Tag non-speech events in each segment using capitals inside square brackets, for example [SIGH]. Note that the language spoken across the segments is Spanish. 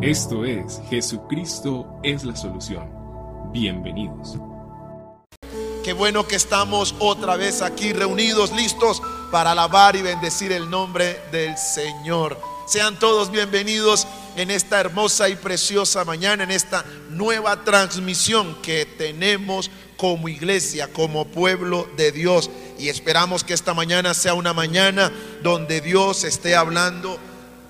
Esto es Jesucristo es la solución. Bienvenidos. Qué bueno que estamos otra vez aquí reunidos, listos para alabar y bendecir el nombre del Señor. Sean todos bienvenidos en esta hermosa y preciosa mañana, en esta nueva transmisión que tenemos como iglesia, como pueblo de Dios. Y esperamos que esta mañana sea una mañana donde Dios esté hablando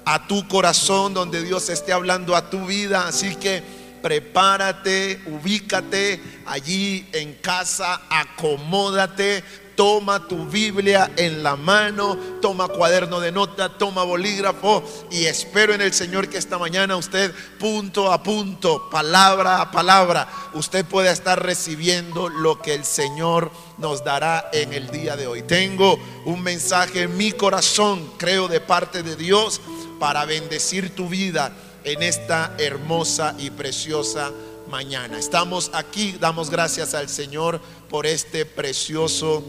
a tu corazón, donde Dios esté hablando a tu vida. Así que prepárate, ubícate allí en casa, acomódate, toma tu Biblia en la mano, toma cuaderno de nota, toma bolígrafo y espero en el Señor que esta mañana usted punto a punto, palabra a palabra, usted pueda estar recibiendo lo que el Señor nos dará en el día de hoy. Tengo un mensaje en mi corazón, creo, de parte de Dios para bendecir tu vida en esta hermosa y preciosa mañana. Estamos aquí, damos gracias al Señor por este precioso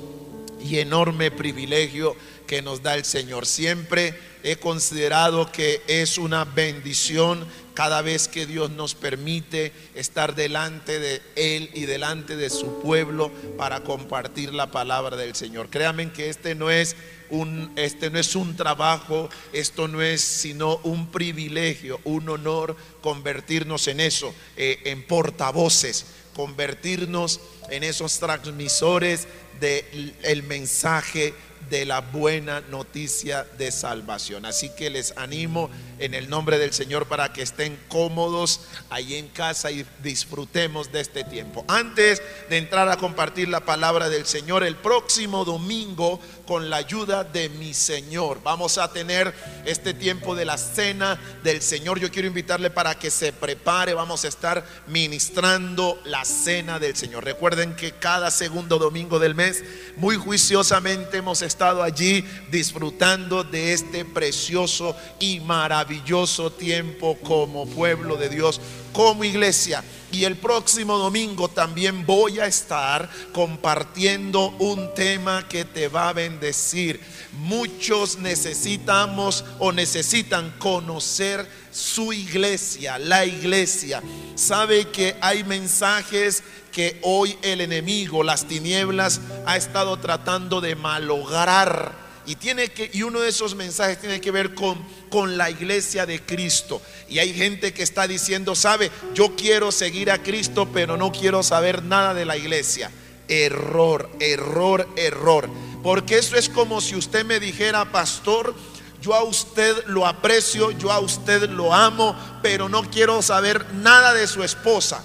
y enorme privilegio que nos da el Señor. Siempre he considerado que es una bendición cada vez que Dios nos permite estar delante de Él y delante de su pueblo para compartir la palabra del Señor. Créanme que este no es un, este no es un trabajo, esto no es sino un privilegio, un honor convertirnos en eso, eh, en portavoces, convertirnos en esos transmisores del el mensaje de la buena noticia de salvación. Así que les animo en el nombre del Señor para que estén cómodos ahí en casa y disfrutemos de este tiempo. Antes de entrar a compartir la palabra del Señor, el próximo domingo, con la ayuda de mi Señor, vamos a tener este tiempo de la cena del Señor. Yo quiero invitarle para que se prepare, vamos a estar ministrando la cena del Señor. Recuerden que cada segundo domingo del mes, muy juiciosamente hemos estado allí disfrutando de este precioso y maravilloso tiempo como pueblo de Dios, como iglesia. Y el próximo domingo también voy a estar compartiendo un tema que te va a bendecir. Muchos necesitamos o necesitan conocer su iglesia, la iglesia. Sabe que hay mensajes que hoy el enemigo, las tinieblas, ha estado tratando de malograr. Y, tiene que, y uno de esos mensajes tiene que ver con, con la iglesia de Cristo. Y hay gente que está diciendo, sabe, yo quiero seguir a Cristo, pero no quiero saber nada de la iglesia. Error, error, error. Porque eso es como si usted me dijera, pastor, yo a usted lo aprecio, yo a usted lo amo, pero no quiero saber nada de su esposa.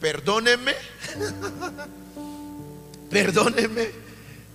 Perdóneme, [LAUGHS] perdóneme.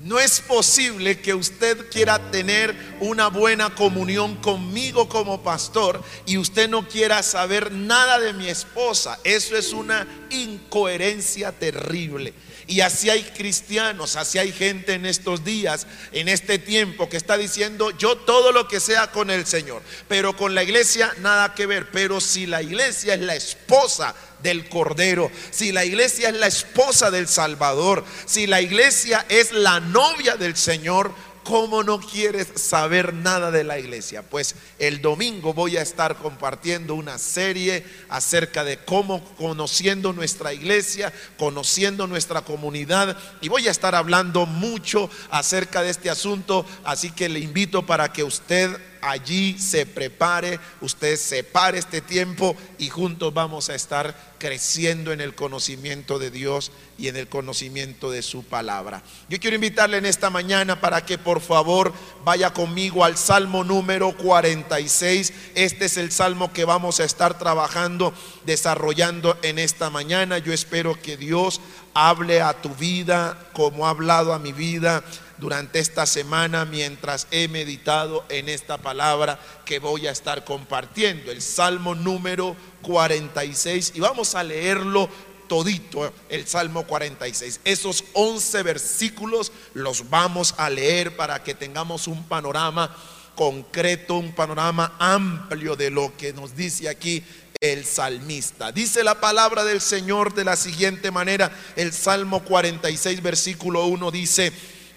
No es posible que usted quiera tener una buena comunión conmigo como pastor y usted no quiera saber nada de mi esposa. Eso es una incoherencia terrible. Y así hay cristianos, así hay gente en estos días, en este tiempo, que está diciendo, yo todo lo que sea con el Señor, pero con la iglesia nada que ver. Pero si la iglesia es la esposa del Cordero, si la iglesia es la esposa del Salvador, si la iglesia es la novia del Señor, ¿Cómo no quieres saber nada de la iglesia? Pues el domingo voy a estar compartiendo una serie acerca de cómo conociendo nuestra iglesia, conociendo nuestra comunidad y voy a estar hablando mucho acerca de este asunto, así que le invito para que usted allí se prepare, usted separe este tiempo y juntos vamos a estar creciendo en el conocimiento de Dios y en el conocimiento de su palabra. Yo quiero invitarle en esta mañana para que por favor vaya conmigo al Salmo número 46. Este es el salmo que vamos a estar trabajando, desarrollando en esta mañana. Yo espero que Dios hable a tu vida como ha hablado a mi vida durante esta semana mientras he meditado en esta palabra que voy a estar compartiendo, el Salmo número 46, y vamos a leerlo todito, el Salmo 46. Esos 11 versículos los vamos a leer para que tengamos un panorama concreto, un panorama amplio de lo que nos dice aquí el salmista. Dice la palabra del Señor de la siguiente manera, el Salmo 46, versículo 1 dice,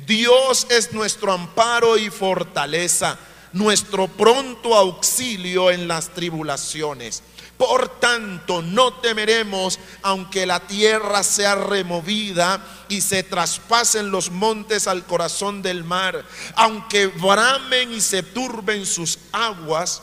Dios es nuestro amparo y fortaleza, nuestro pronto auxilio en las tribulaciones. Por tanto, no temeremos aunque la tierra sea removida y se traspasen los montes al corazón del mar, aunque bramen y se turben sus aguas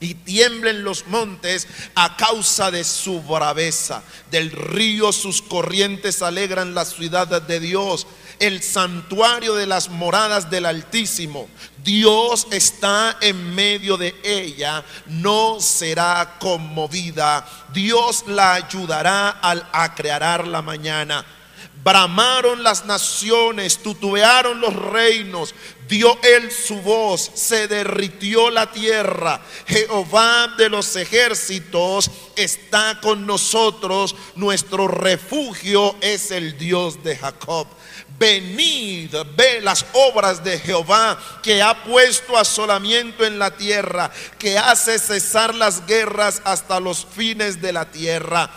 y tiemblen los montes a causa de su braveza. Del río sus corrientes alegran la ciudad de Dios, el santuario de las moradas del Altísimo. Dios está en medio de ella, no será conmovida. Dios la ayudará al acrear la mañana. Bramaron las naciones, tutubearon los reinos, dio él su voz, se derritió la tierra. Jehová de los ejércitos está con nosotros, nuestro refugio es el Dios de Jacob. Venid, ve las obras de Jehová que ha puesto asolamiento en la tierra, que hace cesar las guerras hasta los fines de la tierra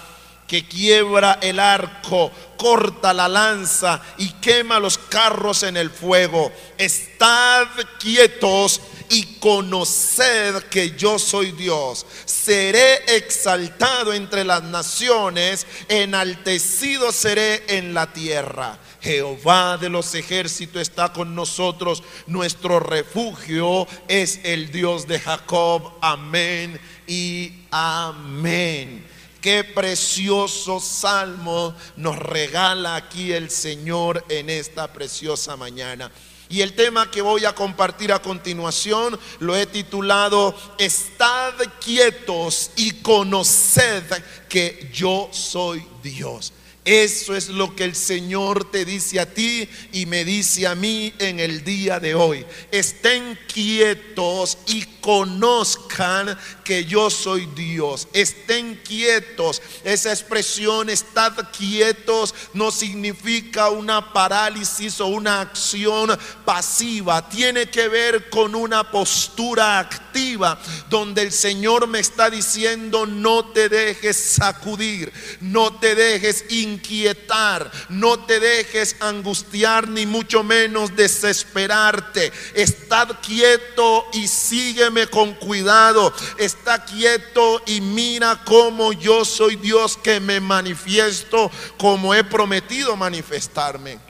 que quiebra el arco, corta la lanza y quema los carros en el fuego. Estad quietos y conoced que yo soy Dios. Seré exaltado entre las naciones, enaltecido seré en la tierra. Jehová de los ejércitos está con nosotros. Nuestro refugio es el Dios de Jacob. Amén y amén. Qué precioso salmo nos regala aquí el Señor en esta preciosa mañana. Y el tema que voy a compartir a continuación lo he titulado Estad quietos y conoced que yo soy Dios. Eso es lo que el Señor te dice a ti y me dice a mí en el día de hoy. Estén quietos y conozcan que yo soy Dios. Estén quietos. Esa expresión, estad quietos, no significa una parálisis o una acción pasiva. Tiene que ver con una postura activa donde el Señor me está diciendo, no te dejes sacudir, no te dejes inquietar, no te dejes angustiar, ni mucho menos desesperarte. Estad quieto y sigue con cuidado. Está quieto y mira cómo yo soy Dios que me manifiesto como he prometido manifestarme.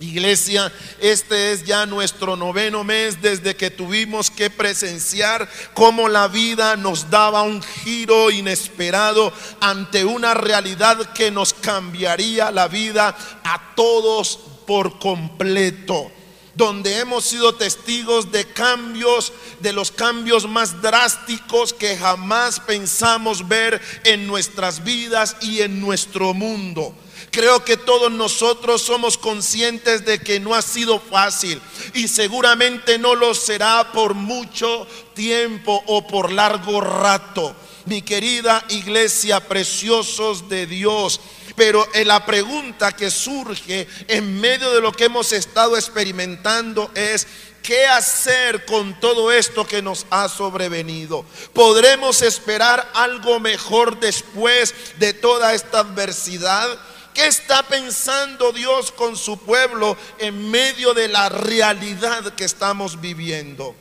Iglesia, este es ya nuestro noveno mes desde que tuvimos que presenciar cómo la vida nos daba un giro inesperado ante una realidad que nos cambiaría la vida a todos por completo donde hemos sido testigos de cambios, de los cambios más drásticos que jamás pensamos ver en nuestras vidas y en nuestro mundo. Creo que todos nosotros somos conscientes de que no ha sido fácil y seguramente no lo será por mucho tiempo o por largo rato. Mi querida iglesia, preciosos de Dios, pero en la pregunta que surge en medio de lo que hemos estado experimentando es, ¿qué hacer con todo esto que nos ha sobrevenido? ¿Podremos esperar algo mejor después de toda esta adversidad? ¿Qué está pensando Dios con su pueblo en medio de la realidad que estamos viviendo?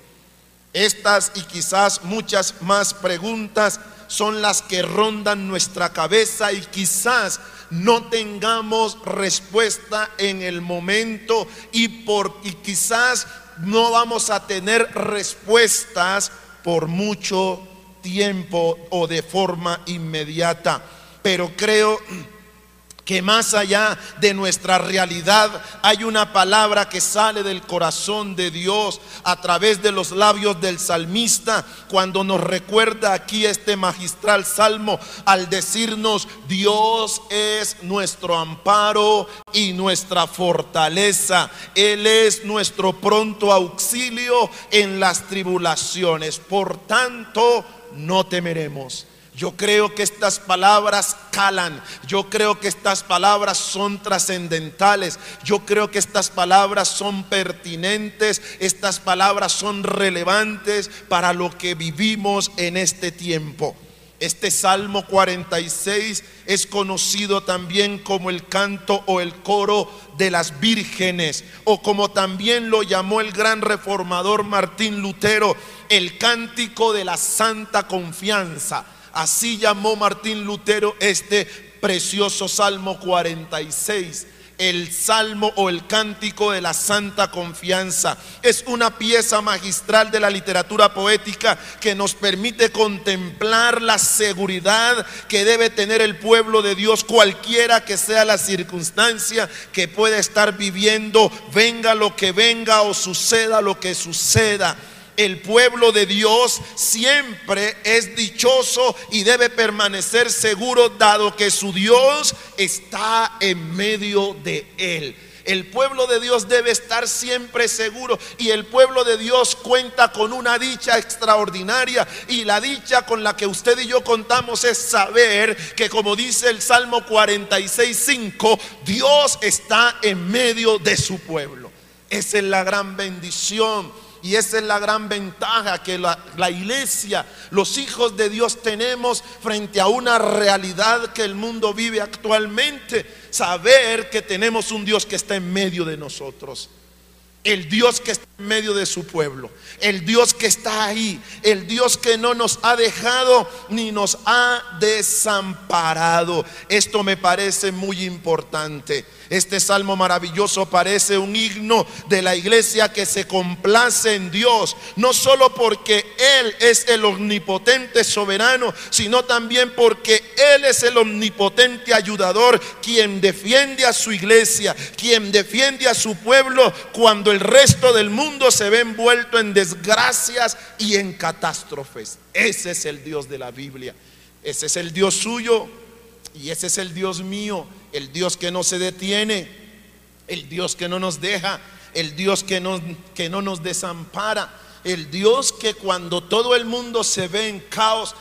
Estas y quizás muchas más preguntas son las que rondan nuestra cabeza y quizás no tengamos respuesta en el momento y, por, y quizás no vamos a tener respuestas por mucho tiempo o de forma inmediata. Pero creo que más allá de nuestra realidad hay una palabra que sale del corazón de Dios a través de los labios del salmista cuando nos recuerda aquí este magistral salmo al decirnos Dios es nuestro amparo y nuestra fortaleza. Él es nuestro pronto auxilio en las tribulaciones. Por tanto, no temeremos yo creo que estas palabras calan, yo creo que estas palabras son trascendentales, yo creo que estas palabras son pertinentes, estas palabras son relevantes para lo que vivimos en este tiempo. Este Salmo 46 es conocido también como el canto o el coro de las vírgenes, o como también lo llamó el gran reformador Martín Lutero, el cántico de la santa confianza. Así llamó Martín Lutero este precioso Salmo 46 el salmo o el cántico de la santa confianza. Es una pieza magistral de la literatura poética que nos permite contemplar la seguridad que debe tener el pueblo de Dios, cualquiera que sea la circunstancia que pueda estar viviendo, venga lo que venga o suceda lo que suceda el pueblo de Dios siempre es dichoso y debe permanecer seguro dado que su Dios está en medio de él. El pueblo de Dios debe estar siempre seguro y el pueblo de Dios cuenta con una dicha extraordinaria y la dicha con la que usted y yo contamos es saber que como dice el Salmo 46.5, Dios está en medio de su pueblo. Esa es la gran bendición y esa es la gran ventaja que la, iglesia, los hijos de Dios tenemos frente a una realidad que el mundo vive actualmente. Saber que tenemos un Dios que está en medio de nosotros. El Dios que está en medio de su pueblo. El Dios que está ahí. El Dios que no nos ha dejado ni nos ha desamparado. Esto me parece muy importante. Este salmo maravilloso parece un himno de la iglesia que se complace en Dios, no solo porque Él es el omnipotente soberano, sino también porque Él es el omnipotente ayudador, quien defiende a su iglesia, quien defiende a su pueblo cuando el resto del mundo se ve envuelto en desgracias y en catástrofes. Ese es el Dios de la Biblia, ese es el Dios suyo y ese es el Dios mío el Dios que no se detiene, el Dios que no nos deja, el Dios que no, que no nos desampara, el Dios que cuando todo el mundo se ve en caos,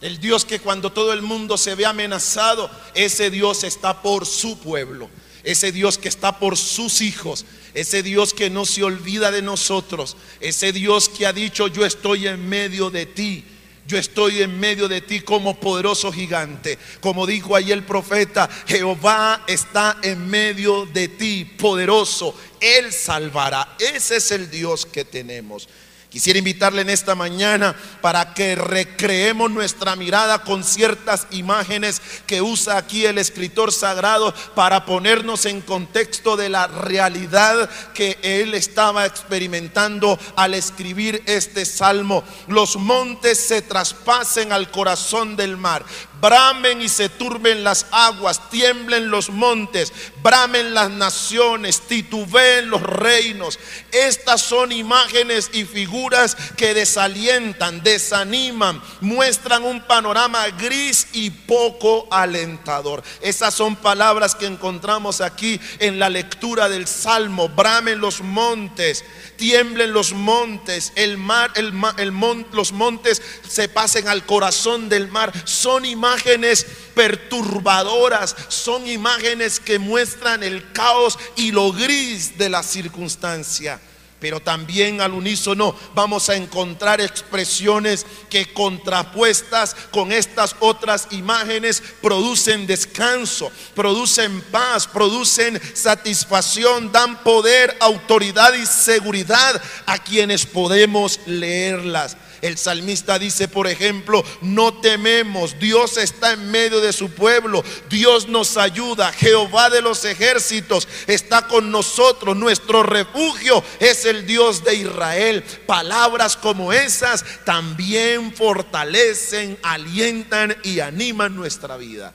el Dios que cuando todo el mundo se ve amenazado, ese Dios está por su pueblo, ese Dios que está por sus hijos, ese Dios que no se olvida de nosotros, ese Dios que ha dicho yo estoy en medio de ti. Yo estoy en medio de ti como poderoso gigante. Como dijo ahí el profeta, Jehová está en medio de ti, poderoso. Él salvará. Ese es el Dios que tenemos. Quisiera invitarle en esta mañana para que recreemos nuestra mirada con ciertas imágenes que usa aquí el escritor sagrado para ponernos en contexto de la realidad que él estaba experimentando al escribir este salmo. Los montes se traspasen al corazón del mar bramen y se turben las aguas, tiemblen los montes, bramen las naciones, titubeen los reinos. Estas son imágenes y figuras que desalientan, desaniman, muestran un panorama gris y poco alentador. Esas son palabras que encontramos aquí en la lectura del Salmo. Bramen los montes, tiemblen los montes, el mar, el, el los montes se pasen al corazón del mar. Son imágenes imágenes perturbadoras, son imágenes que muestran el caos y lo gris de la circunstancia. Pero también al unísono vamos a encontrar expresiones que contrapuestas con estas otras imágenes producen descanso, producen paz, producen satisfacción, dan poder, autoridad y seguridad a quienes podemos leerlas. El salmista dice, por ejemplo, no tememos, Dios está en medio de su pueblo, Dios nos ayuda, Jehová de los ejércitos está con nosotros, nuestro refugio es el Dios de Israel. Palabras como esas también fortalecen, alientan y animan nuestra vida.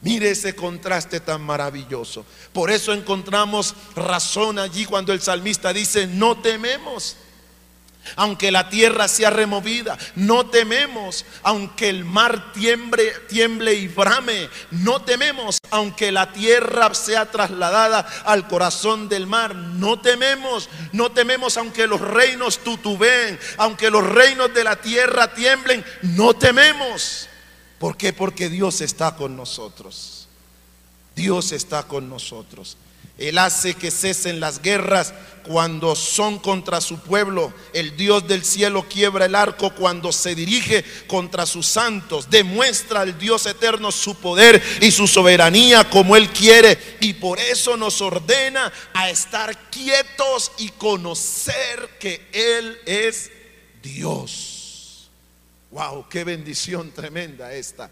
Mire ese contraste tan maravilloso. Por eso encontramos razón allí cuando el salmista dice, no tememos aunque la tierra sea removida, no tememos, aunque el mar tiemble, tiemble y brame, no tememos, aunque la tierra sea trasladada al corazón del mar, no tememos, no tememos aunque los reinos tutubeen, aunque los reinos de la tierra tiemblen, no tememos. ¿Por qué? Porque Dios está con nosotros. Dios está con nosotros. Él hace que cesen las guerras cuando son contra su pueblo. El Dios del cielo quiebra el arco cuando se dirige contra sus santos. Demuestra al Dios eterno su poder y su soberanía como Él quiere. Y por eso nos ordena a estar quietos y conocer que Él es Dios. Wow, qué bendición tremenda esta.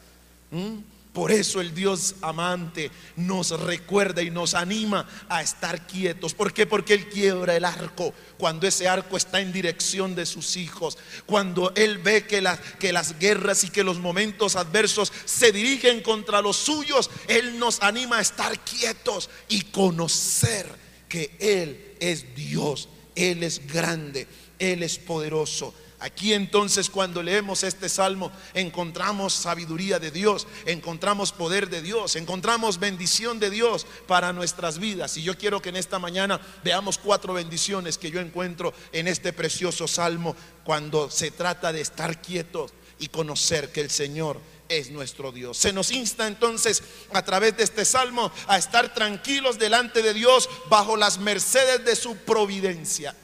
¿Mm? Por eso el Dios amante nos recuerda y nos anima a estar quietos. ¿Por qué? Porque Él quiebra el arco cuando ese arco está en dirección de sus hijos. Cuando Él ve que, que las guerras y que los momentos adversos se dirigen contra los suyos, Él nos anima a estar quietos y conocer que Él es Dios. Él es grande, Él es poderoso. Aquí entonces cuando leemos este salmo encontramos sabiduría de Dios, encontramos poder de Dios, encontramos bendición de Dios para nuestras vidas. Y yo quiero que en esta mañana veamos cuatro bendiciones que yo encuentro en este precioso salmo cuando se trata de estar quietos y conocer que el Señor es nuestro Dios. Se nos insta entonces a través de este salmo a estar tranquilos delante de Dios bajo las mercedes de su providencia.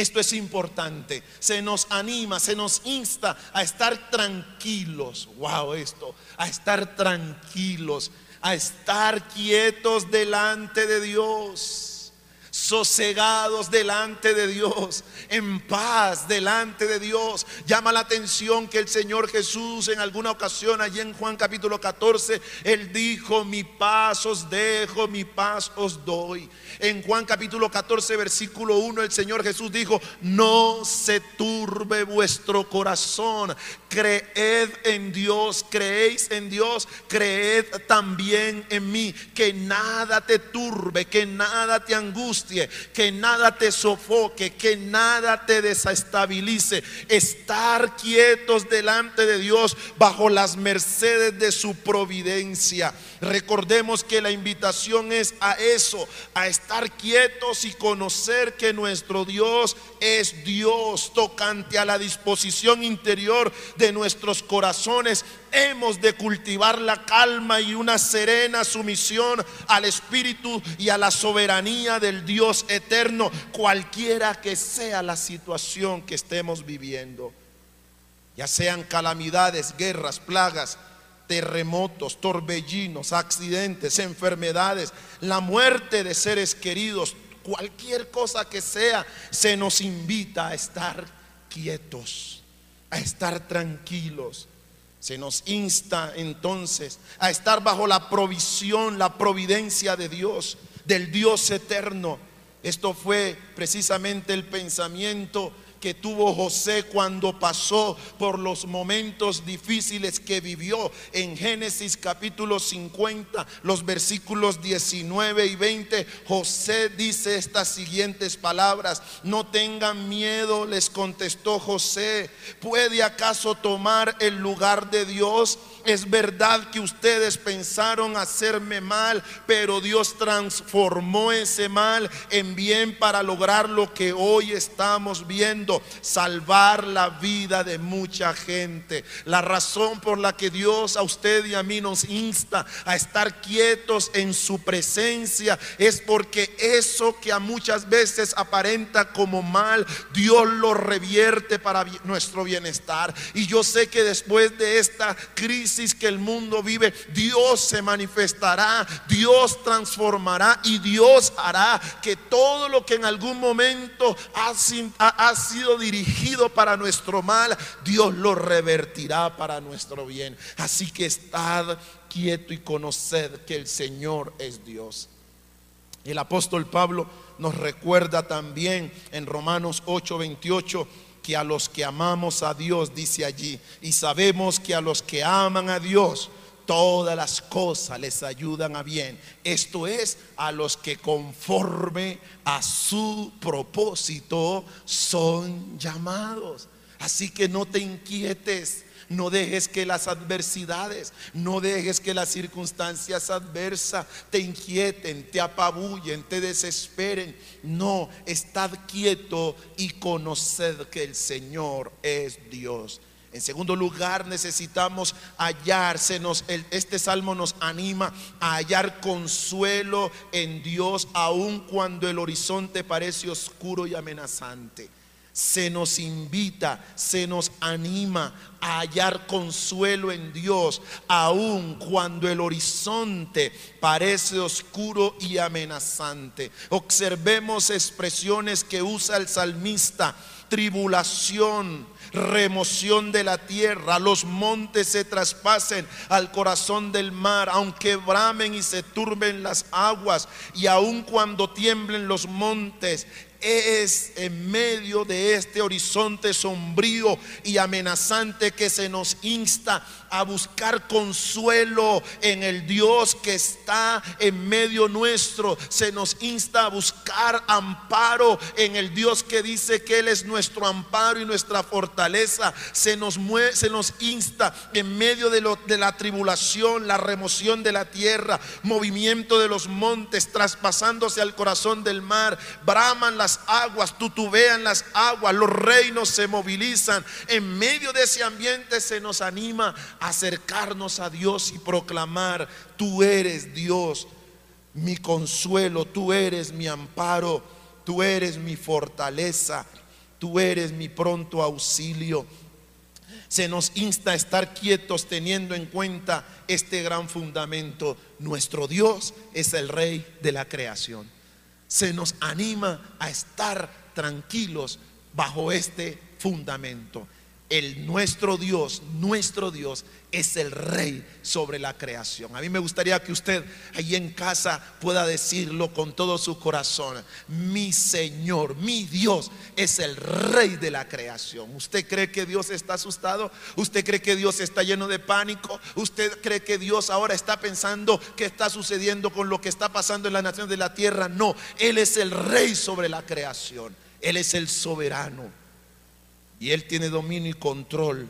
Esto es importante. Se nos anima, se nos insta a estar tranquilos. Wow, esto. A estar tranquilos. A estar quietos delante de Dios sosegados delante de Dios, en paz delante de Dios. Llama la atención que el Señor Jesús en alguna ocasión, allí en Juan capítulo 14, Él dijo, mi paz os dejo, mi paz os doy. En Juan capítulo 14, versículo 1, el Señor Jesús dijo, no se turbe vuestro corazón, creed en Dios, creéis en Dios, creed también en mí, que nada te turbe, que nada te angustie, que nada te sofoque, que nada te desestabilice. Estar quietos delante de Dios bajo las mercedes de su providencia. Recordemos que la invitación es a eso, a estar quietos y conocer que nuestro Dios es Dios tocante a la disposición interior de nuestros corazones. Hemos de cultivar la calma y una serena sumisión al Espíritu y a la soberanía del Dios eterno, cualquiera que sea la situación que estemos viviendo. Ya sean calamidades, guerras, plagas, terremotos, torbellinos, accidentes, enfermedades, la muerte de seres queridos, cualquier cosa que sea, se nos invita a estar quietos, a estar tranquilos. Se nos insta entonces a estar bajo la provisión, la providencia de Dios, del Dios eterno. Esto fue precisamente el pensamiento que tuvo José cuando pasó por los momentos difíciles que vivió en Génesis capítulo 50, los versículos 19 y 20. José dice estas siguientes palabras, no tengan miedo, les contestó José, ¿puede acaso tomar el lugar de Dios? Es verdad que ustedes pensaron hacerme mal, pero Dios transformó ese mal en bien para lograr lo que hoy estamos viendo, salvar la vida de mucha gente. La razón por la que Dios a usted y a mí nos insta a estar quietos en su presencia es porque eso que a muchas veces aparenta como mal, Dios lo revierte para nuestro bienestar. Y yo sé que después de esta crisis, que el mundo vive, Dios se manifestará, Dios transformará y Dios hará que todo lo que en algún momento ha, ha dirigido para nuestro mal, Dios lo revertirá para nuestro bien. Así que estad quieto y conoced que el Señor es Dios. El apóstol Pablo nos recuerda también en Romanos 8:28 que a los que amamos a Dios, dice allí, y sabemos que a los que aman a Dios, todas las cosas les ayudan a bien. Esto es, a los que conforme a su propósito son llamados. Así que no te inquietes no dejes que las adversidades, no dejes que las circunstancias adversas te inquieten, te apabullen, te desesperen. No, estad quieto y conoced que el Señor es Dios. En segundo lugar, necesitamos hallarse. este salmo nos anima a hallar consuelo en Dios, aun cuando el horizonte parece oscuro y amenazante. Se nos invita, se nos anima a hallar consuelo en Dios, aun cuando el horizonte parece oscuro y amenazante. Observemos expresiones que usa el salmista, tribulación remoción de la tierra, los montes se traspasen al corazón del mar, aunque bramen y se turben las aguas, y aun cuando tiemblen los montes, es en medio de este horizonte sombrío y amenazante que se nos insta a buscar consuelo en el Dios que está en medio nuestro. Se nos insta a buscar amparo en el Dios que dice que Él es nuestro amparo y nuestra fortaleza. Se nos, se nos insta en medio de, lo, de la tribulación, la remoción de la tierra, movimiento de los montes, traspasándose al corazón del mar. Braman las aguas, tutubean las aguas, los reinos se movilizan. En medio de ese ambiente se nos anima acercarnos a Dios y proclamar, tú eres Dios, mi consuelo, tú eres mi amparo, tú eres mi fortaleza, tú eres mi pronto auxilio. Se nos insta a estar quietos teniendo en cuenta este gran fundamento. Nuestro Dios es el rey de la creación. Se nos anima a estar tranquilos bajo este fundamento el nuestro Dios, nuestro Dios es el rey sobre la creación. A mí me gustaría que usted ahí en casa pueda decirlo con todo su corazón. Mi Señor, mi Dios es el rey de la creación. ¿Usted cree que Dios está asustado? ¿Usted cree que Dios está lleno de pánico? ¿Usted cree que Dios ahora está pensando qué está sucediendo con lo que está pasando en la nación de la tierra? No, Él es el rey sobre la creación. Él es el soberano y Él tiene dominio y control.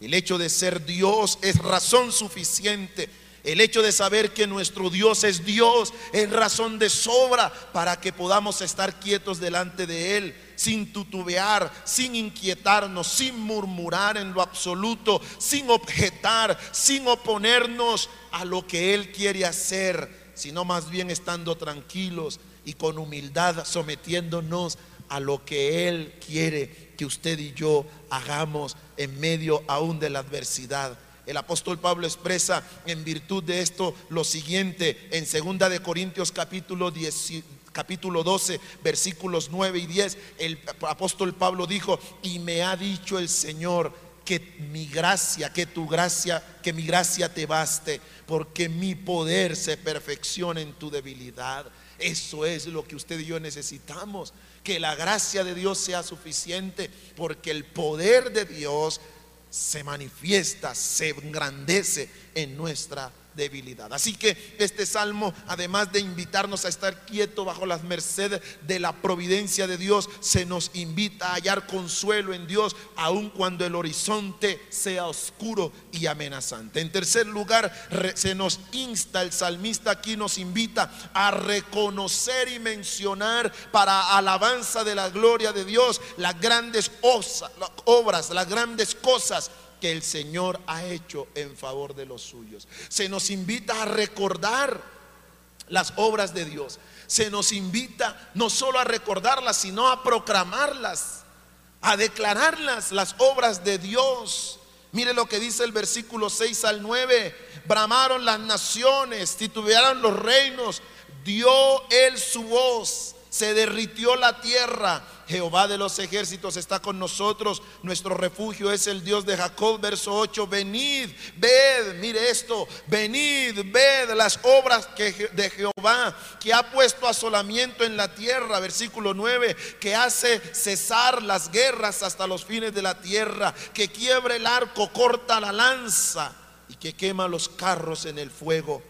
El hecho de ser Dios es razón suficiente. El hecho de saber que nuestro Dios es Dios es razón de sobra para que podamos estar quietos delante de Él, sin tutubear, sin inquietarnos, sin murmurar en lo absoluto, sin objetar, sin oponernos a lo que Él quiere hacer, sino más bien estando tranquilos y con humildad sometiéndonos a lo que Él quiere que usted y yo hagamos en medio aún de la adversidad. El apóstol Pablo expresa en virtud de esto lo siguiente en segunda de Corintios capítulo 10, capítulo 12, versículos 9 y 10. El apóstol Pablo dijo, "Y me ha dicho el Señor que mi gracia, que tu gracia, que mi gracia te baste, porque mi poder se perfecciona en tu debilidad." Eso es lo que usted y yo necesitamos. Que la gracia de Dios sea suficiente, porque el poder de Dios se manifiesta, se engrandece en nuestra debilidad. Así que este salmo, además de invitarnos a estar quieto bajo las mercedes de la providencia de Dios, se nos invita a hallar consuelo en Dios, aun cuando el horizonte sea oscuro y amenazante. En tercer lugar, se nos insta, el salmista aquí nos invita a reconocer y mencionar para alabanza de la gloria de Dios las grandes obras, las grandes cosas que el Señor ha hecho en favor de los suyos. Se nos invita a recordar las obras de Dios. Se nos invita no solo a recordarlas, sino a proclamarlas, a declararlas, las obras de Dios. Mire lo que dice el versículo 6 al 9. Bramaron las naciones, titubearon los reinos, dio él su voz, se derritió la tierra Jehová de los ejércitos está con nosotros. Nuestro refugio es el Dios de Jacob. Verso 8. Venid, ved, mire esto. Venid, ved las obras de Jehová que ha puesto asolamiento en la tierra. Versículo 9. Que hace cesar las guerras hasta los fines de la tierra. Que quiebra el arco, corta la lanza y que quema los carros en el fuego.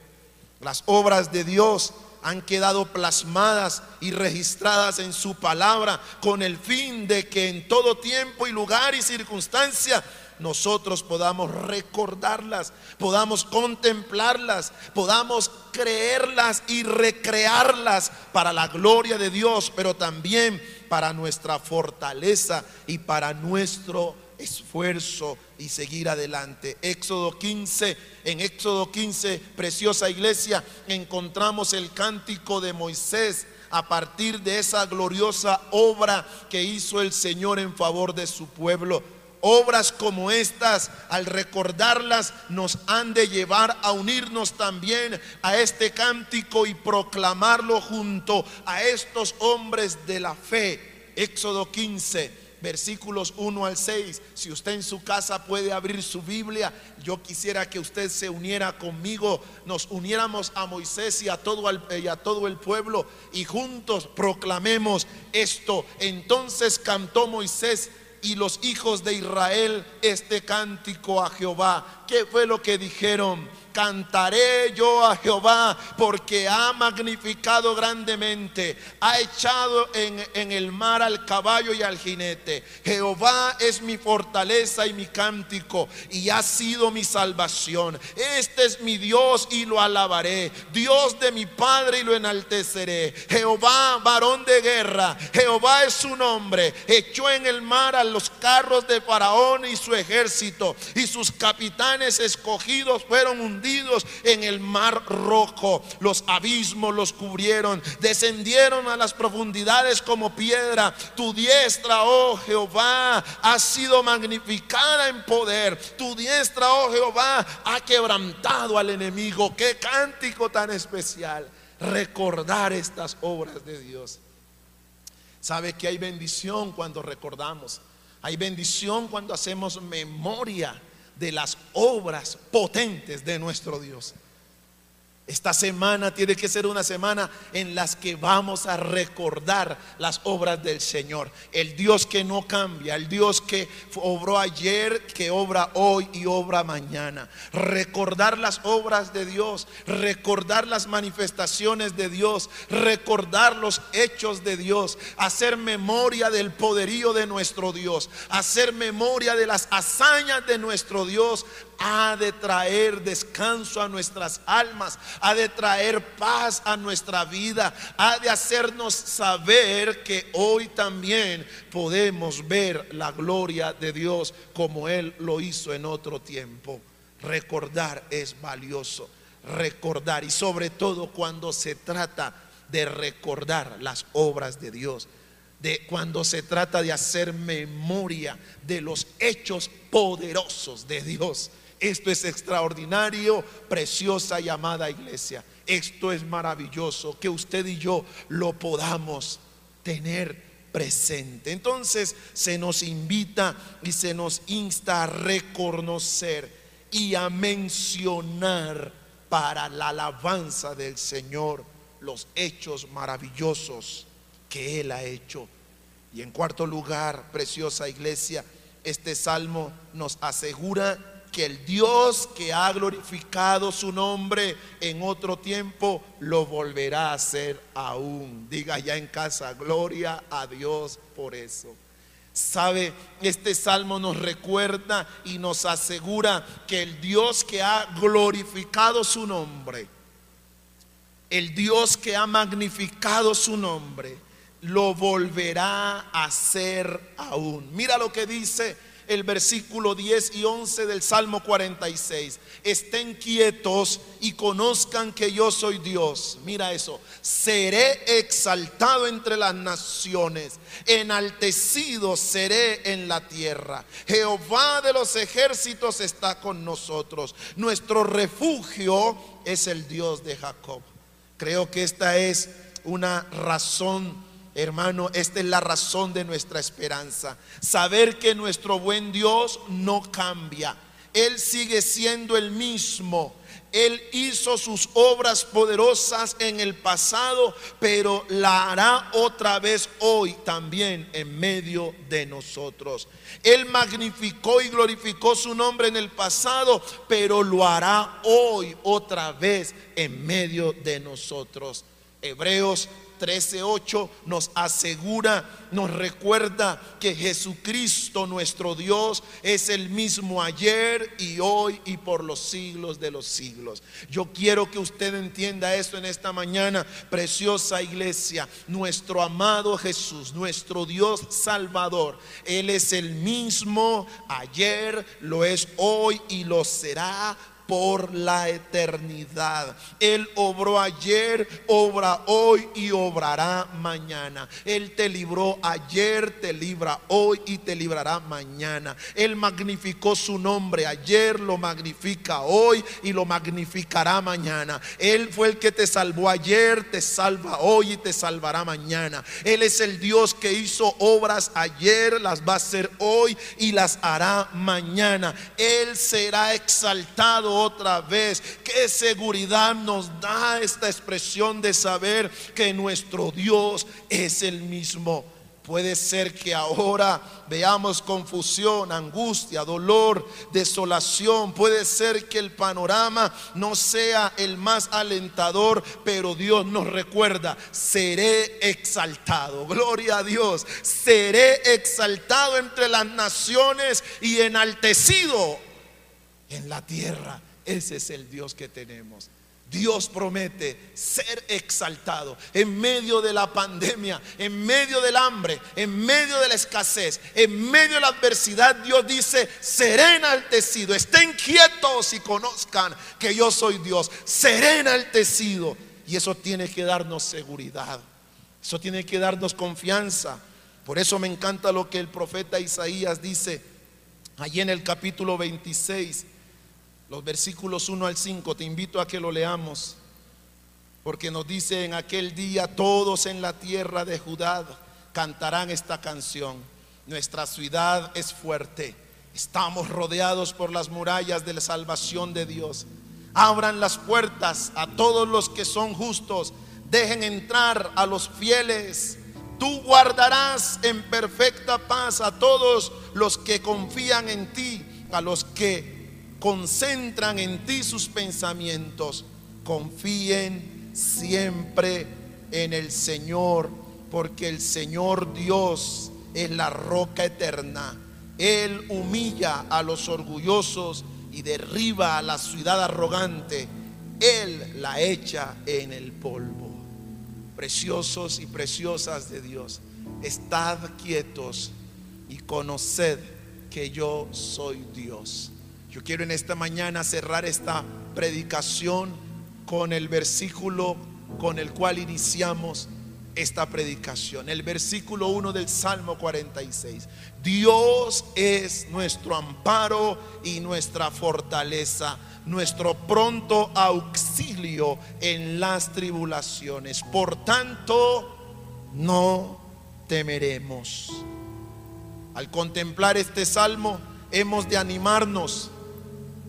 Las obras de Dios han quedado plasmadas y registradas en su palabra con el fin de que en todo tiempo y lugar y circunstancia nosotros podamos recordarlas, podamos contemplarlas, podamos creerlas y recrearlas para la gloria de Dios, pero también para nuestra fortaleza y para nuestro esfuerzo y seguir adelante. Éxodo 15, en Éxodo 15, preciosa iglesia, encontramos el cántico de Moisés a partir de esa gloriosa obra que hizo el Señor en favor de su pueblo. Obras como estas, al recordarlas, nos han de llevar a unirnos también a este cántico y proclamarlo junto a estos hombres de la fe. Éxodo 15 versículos 1 al 6. Si usted en su casa puede abrir su Biblia, yo quisiera que usted se uniera conmigo, nos uniéramos a Moisés y a todo el, y a todo el pueblo y juntos proclamemos esto. Entonces cantó Moisés y los hijos de Israel este cántico a Jehová. ¿Qué fue lo que dijeron? Cantaré yo a Jehová porque ha magnificado grandemente, ha echado en, en, el mar al caballo y al jinete. Jehová es mi fortaleza y mi cántico y ha sido mi salvación. Este es mi Dios y lo alabaré. Dios de mi Padre y lo enalteceré. Jehová, varón de guerra, Jehová es su nombre. Echó en el mar a los carros de Faraón y su ejército y sus capitanes escogidos fueron hundidos en el mar rojo. Los abismos los cubrieron, descendieron a las profundidades como piedra. Tu diestra, oh Jehová, ha sido magnificada en poder. Tu diestra, oh Jehová, ha quebrantado al enemigo. Qué cántico tan especial. Recordar estas obras de Dios. Sabe que hay bendición cuando recordamos. Hay bendición cuando hacemos memoria de las obras potentes de nuestro Dios. Esta semana tiene que ser una semana en las que vamos a recordar las obras del Señor. El Dios que no cambia, el Dios que obró ayer, que obra hoy y obra mañana. Recordar las obras de Dios, recordar las manifestaciones de Dios, recordar los hechos de Dios, hacer memoria del poderío de nuestro Dios, hacer memoria de las hazañas de nuestro Dios, ha de traer descanso a nuestras almas, ha de traer paz a nuestra vida, ha de hacernos saber que hoy también podemos ver la gloria de Dios como Él lo hizo en otro tiempo. Recordar es valioso, recordar y sobre todo cuando se trata de recordar las obras de Dios de cuando se trata de hacer memoria de los hechos poderosos de Dios. Esto es extraordinario, preciosa y amada iglesia. Esto es maravilloso que usted y yo lo podamos tener presente. Entonces se nos invita y se nos insta a reconocer y a mencionar para la alabanza del Señor los hechos maravillosos que Él ha hecho. Y en cuarto lugar, preciosa iglesia, este salmo nos asegura que el Dios que ha glorificado su nombre en otro tiempo lo volverá a hacer aún. Diga ya en casa, gloria a Dios por eso. Sabe, este salmo nos recuerda y nos asegura que el Dios que ha glorificado su nombre, el Dios que ha magnificado su nombre, lo volverá a hacer aún. Mira lo que dice el versículo 10 y 11 del Salmo 46. Estén quietos y conozcan que yo soy Dios. Mira eso. Seré exaltado entre las naciones, enaltecido seré en la tierra. Jehová de los ejércitos está con nosotros. Nuestro refugio es el Dios de Jacob. Creo que esta es una razón Hermano, esta es la razón de nuestra esperanza. Saber que nuestro buen Dios no cambia. Él sigue siendo el mismo. Él hizo sus obras poderosas en el pasado, pero la hará otra vez hoy también en medio de nosotros. Él magnificó y glorificó su nombre en el pasado, pero lo hará hoy otra vez en medio de nosotros. Hebreos 13:8 nos asegura, nos recuerda que Jesucristo nuestro Dios es el mismo ayer y hoy y por los siglos de los siglos. Yo quiero que usted entienda esto en esta mañana, preciosa iglesia. Nuestro amado Jesús, nuestro Dios Salvador, Él es el mismo ayer, lo es hoy y lo será por la eternidad. Él obró ayer, obra hoy y obrará mañana. Él te libró ayer, te libra hoy y te librará mañana. Él magnificó su nombre ayer, lo magnifica hoy y lo magnificará mañana. Él fue el que te salvó ayer, te salva hoy y te salvará mañana. Él es el Dios que hizo obras ayer, las va a hacer hoy y las hará mañana. Él será exaltado otra vez. Qué seguridad nos da esta expresión de saber que nuestro Dios es el mismo. Puede ser que ahora veamos confusión, angustia, dolor, desolación. Puede ser que el panorama no sea el más alentador, pero Dios nos recuerda, seré exaltado. Gloria a Dios. Seré exaltado entre las naciones y enaltecido en la tierra. Ese es el Dios que tenemos. Dios promete ser exaltado en medio de la pandemia, en medio del hambre, en medio de la escasez, en medio de la adversidad. Dios dice, seré enaltecido. Estén quietos y conozcan que yo soy Dios. Seré enaltecido. Y eso tiene que darnos seguridad. Eso tiene que darnos confianza. Por eso me encanta lo que el profeta Isaías dice allí en el capítulo 26 los versículos 1 al 5, te invito a que lo leamos, porque nos dice en aquel día todos en la tierra de Judá cantarán esta canción. Nuestra ciudad es fuerte, estamos rodeados por las murallas de la salvación de Dios. Abran las puertas a todos los que son justos, dejen entrar a los fieles. Tú guardarás en perfecta paz a todos los que confían en ti, a los que concentran en ti sus pensamientos, confíen siempre en el Señor, porque el Señor Dios es la roca eterna. Él humilla a los orgullosos y derriba a la ciudad arrogante. Él la echa en el polvo. Preciosos y preciosas de Dios, estad quietos y conoced que yo soy Dios. Yo quiero en esta mañana cerrar esta predicación con el versículo con el cual iniciamos esta predicación. El versículo 1 del Salmo 46. Dios es nuestro amparo y nuestra fortaleza, nuestro pronto auxilio en las tribulaciones. Por tanto, no temeremos. Al contemplar este salmo, hemos de animarnos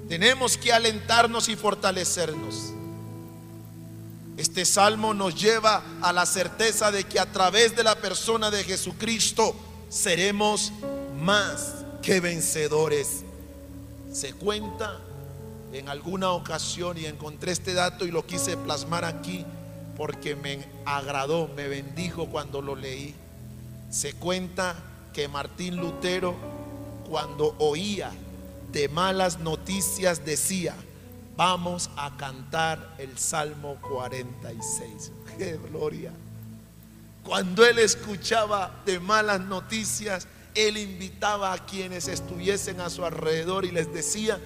tenemos que alentarnos y fortalecernos. Este salmo nos lleva a la certeza de que a través de la persona de Jesucristo seremos más que vencedores. Se cuenta en alguna ocasión y encontré este dato y lo quise plasmar aquí porque me agradó, me bendijo cuando lo leí. Se cuenta que Martín Lutero cuando oía de malas noticias decía, vamos a cantar el Salmo 46. [LAUGHS] ¡Qué gloria! Cuando él escuchaba de malas noticias, él invitaba a quienes estuviesen a su alrededor y les decía,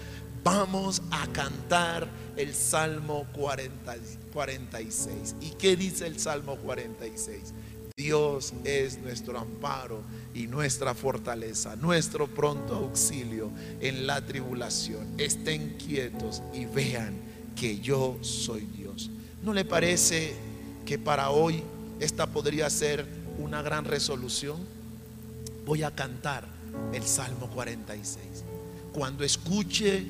vamos a cantar el Salmo 46. ¿Y qué dice el Salmo 46? Dios es nuestro amparo y nuestra fortaleza, nuestro pronto auxilio en la tribulación. Estén quietos y vean que yo soy Dios. ¿No le parece que para hoy esta podría ser una gran resolución? Voy a cantar el Salmo 46. Cuando escuche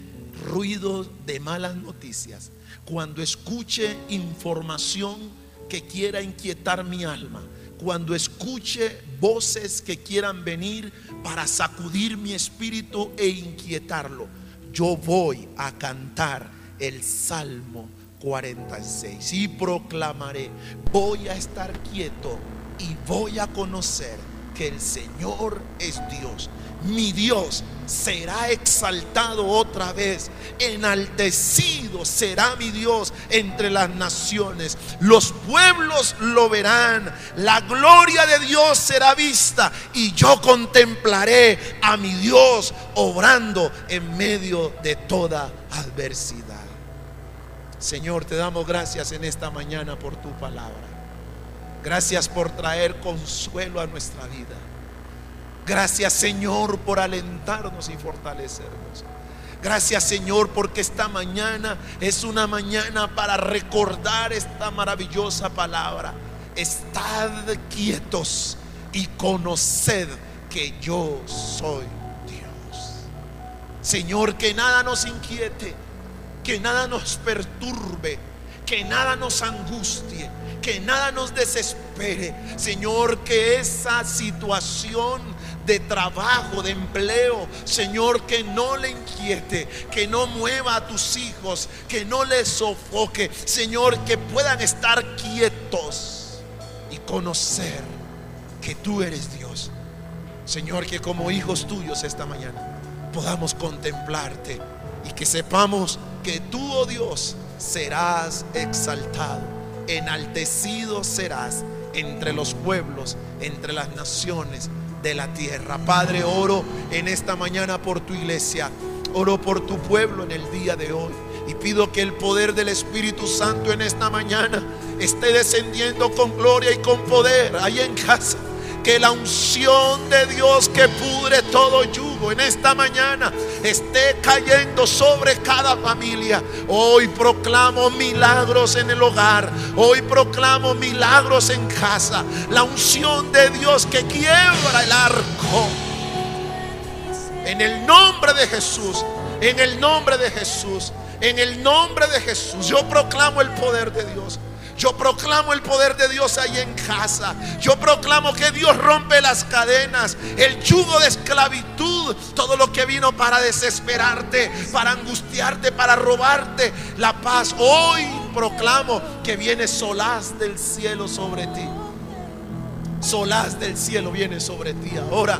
ruidos de malas noticias, cuando escuche información que quiera inquietar mi alma, cuando escuche voces que quieran venir para sacudir mi espíritu e inquietarlo, yo voy a cantar el Salmo 46. Y proclamaré, voy a estar quieto y voy a conocer que el Señor es Dios. Mi Dios será exaltado otra vez, enaltecido será mi Dios entre las naciones. Los pueblos lo verán, la gloria de Dios será vista y yo contemplaré a mi Dios obrando en medio de toda adversidad. Señor, te damos gracias en esta mañana por tu palabra. Gracias por traer consuelo a nuestra vida. Gracias Señor por alentarnos y fortalecernos. Gracias Señor porque esta mañana es una mañana para recordar esta maravillosa palabra. Estad quietos y conoced que yo soy Dios. Señor, que nada nos inquiete, que nada nos perturbe, que nada nos angustie, que nada nos desespere. Señor, que esa situación de trabajo, de empleo, Señor, que no le inquiete, que no mueva a tus hijos, que no les sofoque, Señor, que puedan estar quietos y conocer que tú eres Dios. Señor, que como hijos tuyos esta mañana podamos contemplarte y que sepamos que tú, oh Dios, serás exaltado, enaltecido serás entre los pueblos, entre las naciones de la tierra. Padre, oro en esta mañana por tu iglesia, oro por tu pueblo en el día de hoy y pido que el poder del Espíritu Santo en esta mañana esté descendiendo con gloria y con poder ahí en casa que la unción de Dios que pudre todo yugo en esta mañana esté cayendo sobre cada familia. Hoy proclamo milagros en el hogar. Hoy proclamo milagros en casa. La unción de Dios que quiebra el arco. En el nombre de Jesús. En el nombre de Jesús. En el nombre de Jesús. Yo proclamo el poder de Dios. Yo proclamo el poder de Dios ahí en casa. Yo proclamo que Dios rompe las cadenas, el yugo de esclavitud, todo lo que vino para desesperarte, para angustiarte, para robarte la paz. Hoy proclamo que viene solaz del cielo sobre ti. Solaz del cielo viene sobre ti. Ahora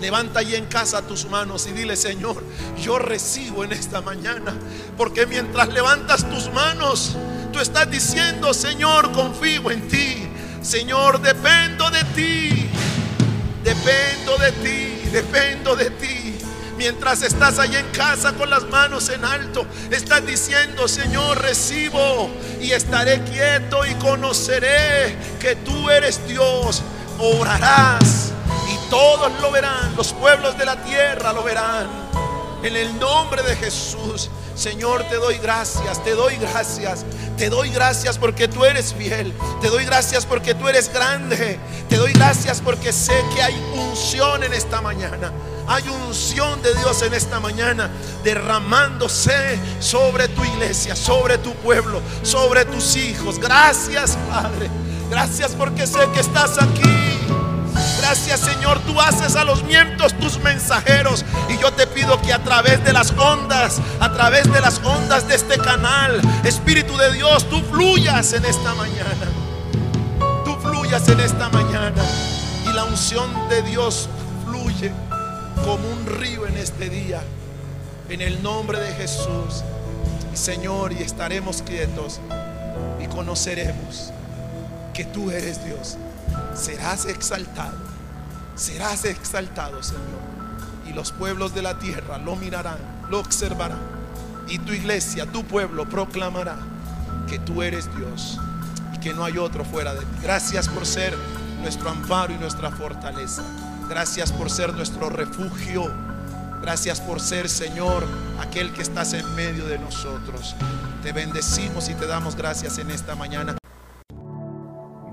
levanta ahí en casa tus manos y dile, Señor, yo recibo en esta mañana. Porque mientras levantas tus manos, Estás diciendo, Señor, confío en ti. Señor, dependo de ti. Dependo de ti. Dependo de ti. Mientras estás ahí en casa con las manos en alto, estás diciendo, Señor, recibo y estaré quieto y conoceré que tú eres Dios. Orarás y todos lo verán. Los pueblos de la tierra lo verán. En el nombre de Jesús. Señor, te doy gracias, te doy gracias. Te doy gracias porque tú eres fiel. Te doy gracias porque tú eres grande. Te doy gracias porque sé que hay unción en esta mañana. Hay unción de Dios en esta mañana derramándose sobre tu iglesia, sobre tu pueblo, sobre tus hijos. Gracias, Padre. Gracias porque sé que estás aquí. Gracias Señor, tú haces a los vientos tus mensajeros. Y yo te pido que a través de las ondas, a través de las ondas de este canal, Espíritu de Dios, tú fluyas en esta mañana. Tú fluyas en esta mañana. Y la unción de Dios fluye como un río en este día. En el nombre de Jesús. Señor, y estaremos quietos y conoceremos que tú eres Dios. Serás exaltado serás exaltado, Señor. Y los pueblos de la tierra lo mirarán, lo observarán. Y tu iglesia, tu pueblo proclamará que tú eres Dios y que no hay otro fuera de ti. Gracias por ser nuestro amparo y nuestra fortaleza. Gracias por ser nuestro refugio. Gracias por ser, Señor, aquel que estás en medio de nosotros. Te bendecimos y te damos gracias en esta mañana.